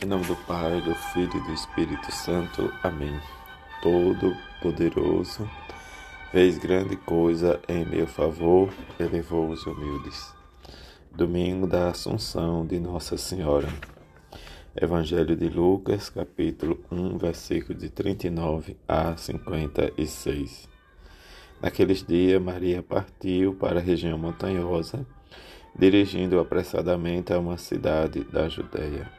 Em nome do Pai, do Filho e do Espírito Santo. Amém. Todo-Poderoso, fez grande coisa em meu favor, elevou os humildes. Domingo da Assunção de Nossa Senhora. Evangelho de Lucas, capítulo 1, versículo de 39 a 56. Naqueles dias, Maria partiu para a região montanhosa, dirigindo apressadamente a uma cidade da Judéia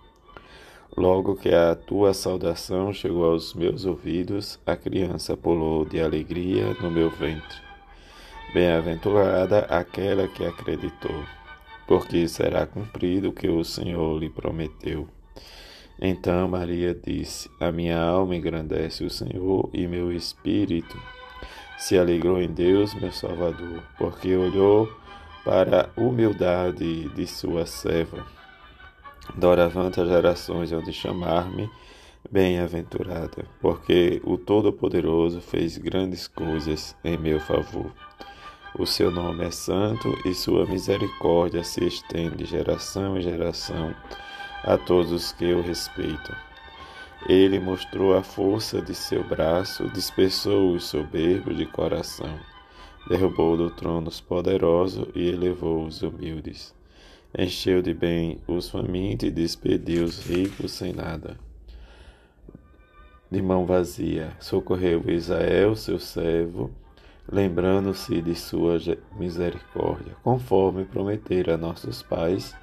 Logo que a tua saudação chegou aos meus ouvidos, a criança pulou de alegria no meu ventre. Bem-aventurada aquela que acreditou, porque será cumprido o que o Senhor lhe prometeu. Então Maria disse: A minha alma engrandece o Senhor e meu espírito se alegrou em Deus, meu Salvador, porque olhou para a humildade de sua serva. Doravante as gerações hão de chamar-me bem-aventurada, porque o Todo-Poderoso fez grandes coisas em meu favor. O seu nome é santo e sua misericórdia se estende de geração em geração a todos os que o respeitam. Ele mostrou a força de seu braço, dispersou os soberbos de coração, derrubou do trono os poderosos e elevou os humildes encheu de bem os famintos e despediu os ricos sem nada. De mão vazia, socorreu Israel, seu servo, lembrando-se de sua misericórdia, conforme prometera a nossos pais,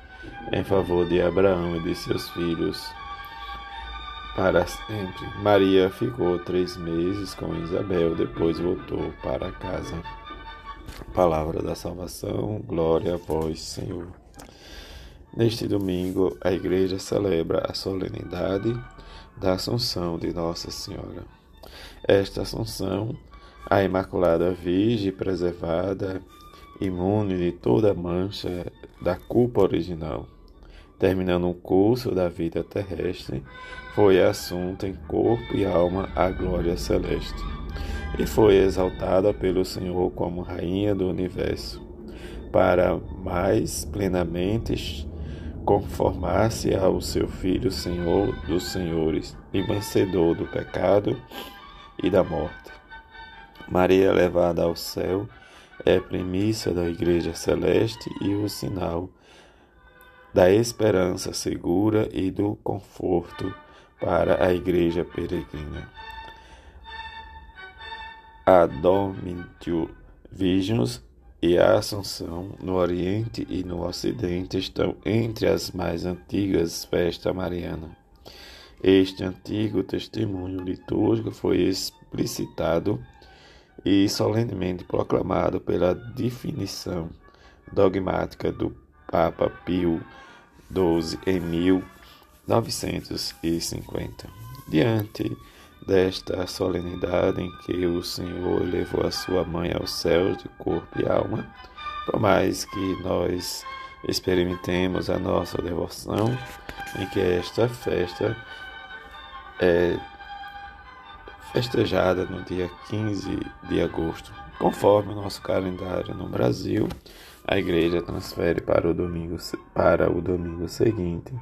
em favor de Abraão e de seus filhos para sempre. Maria ficou três meses com Isabel, depois voltou para casa. Palavra da salvação, glória a vós, Senhor. Neste domingo, a Igreja celebra a solenidade da Assunção de Nossa Senhora. Esta Assunção, a Imaculada Virgem preservada, imune de toda mancha da culpa original, terminando o curso da vida terrestre, foi assunta em corpo e alma à glória celeste, e foi exaltada pelo Senhor como Rainha do Universo, para mais plenamente conformar-se ao seu Filho, Senhor dos Senhores e vencedor do pecado e da morte. Maria, levada ao céu, é primícia da Igreja Celeste e o sinal da esperança segura e do conforto para a Igreja peregrina. A Dominio Vigius e a Assunção, no Oriente e no Ocidente, estão entre as mais antigas festas marianas. Este antigo testemunho litúrgico foi explicitado e solenemente proclamado pela definição dogmática do Papa Pio XII em 1950. Diante desta solenidade em que o Senhor levou a sua mãe ao céu de corpo e alma, por mais que nós experimentemos a nossa devoção, em que esta festa é festejada no dia 15 de agosto. Conforme o nosso calendário no Brasil, a igreja transfere para o domingo, para o domingo seguinte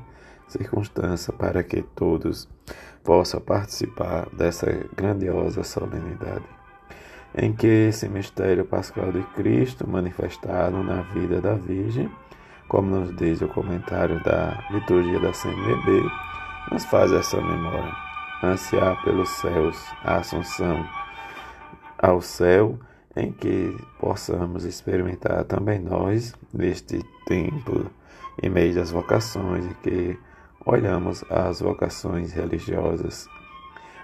circunstância para que todos possam participar dessa grandiosa solenidade, em que esse mistério pascal de Cristo, manifestado na vida da Virgem, como nos diz o comentário da liturgia da CMB, nos faz essa memória, ansiar pelos céus, a assunção ao céu, em que possamos experimentar também nós, neste tempo, em meio das vocações, em que olhamos as vocações religiosas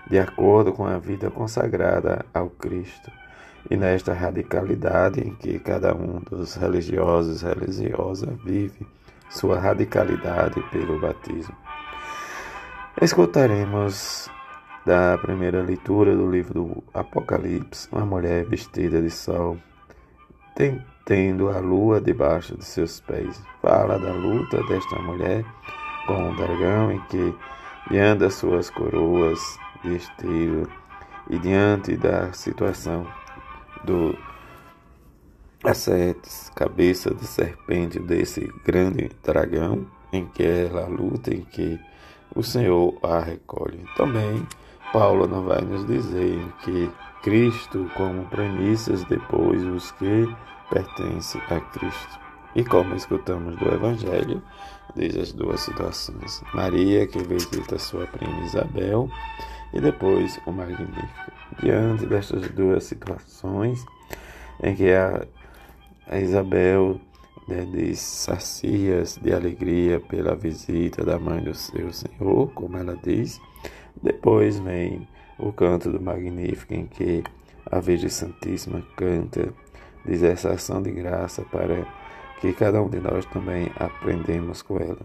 de acordo com a vida consagrada ao Cristo e nesta radicalidade em que cada um dos religiosos religiosas vive sua radicalidade pelo batismo. Escutaremos da primeira leitura do livro do Apocalipse, uma mulher vestida de sol, tendo a lua debaixo de seus pés. Fala da luta desta mulher com o dragão em que, diante das suas coroas de estilo e diante da situação do Acetes, cabeça de serpente desse grande dragão, em que ela luta, em que o Senhor a recolhe. Também Paulo não vai nos dizer que Cristo como premissas depois os que pertencem a Cristo. E como escutamos do Evangelho, diz as duas situações. Maria que visita sua prima Isabel e depois o Magnífico. Diante destas duas situações, em que a, a Isabel né, diz sacias de alegria pela visita da mãe do seu Senhor, como ela diz. Depois vem o canto do Magnífico, em que a Virgem Santíssima canta, diz essa ação de graça para que cada um de nós também aprendemos com ela.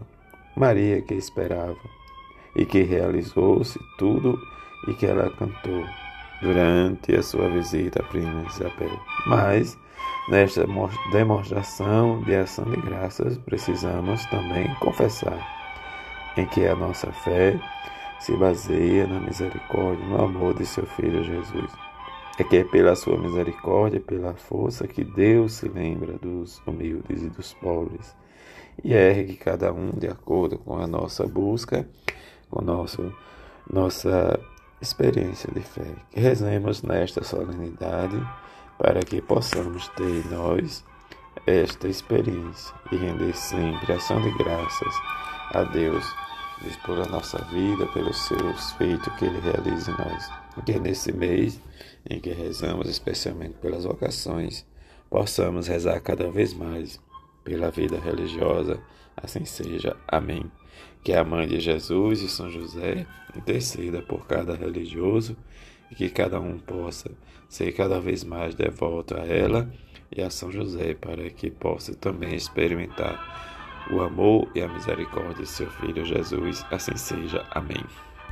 Maria que esperava e que realizou-se tudo e que ela cantou durante a sua visita à prima Isabel. Mas, nesta demonstração de ação de graças, precisamos também confessar em que a nossa fé se baseia na misericórdia, no amor de seu Filho Jesus. É que é pela sua misericórdia, pela força que Deus se lembra dos humildes e dos pobres e ergue cada um de acordo com a nossa busca, com nosso, nossa experiência de fé. Que rezemos nesta solenidade para que possamos ter nós esta experiência e render sempre ação de graças a Deus por a nossa vida, pelos seus feitos que Ele realiza em nós. Que nesse mês em que rezamos especialmente pelas vocações, possamos rezar cada vez mais pela vida religiosa, assim seja. Amém. Que a mãe de Jesus e São José interceda por cada religioso e que cada um possa ser cada vez mais devoto a ela e a São José para que possa também experimentar o amor e a misericórdia de seu Filho Jesus. Assim seja. Amém.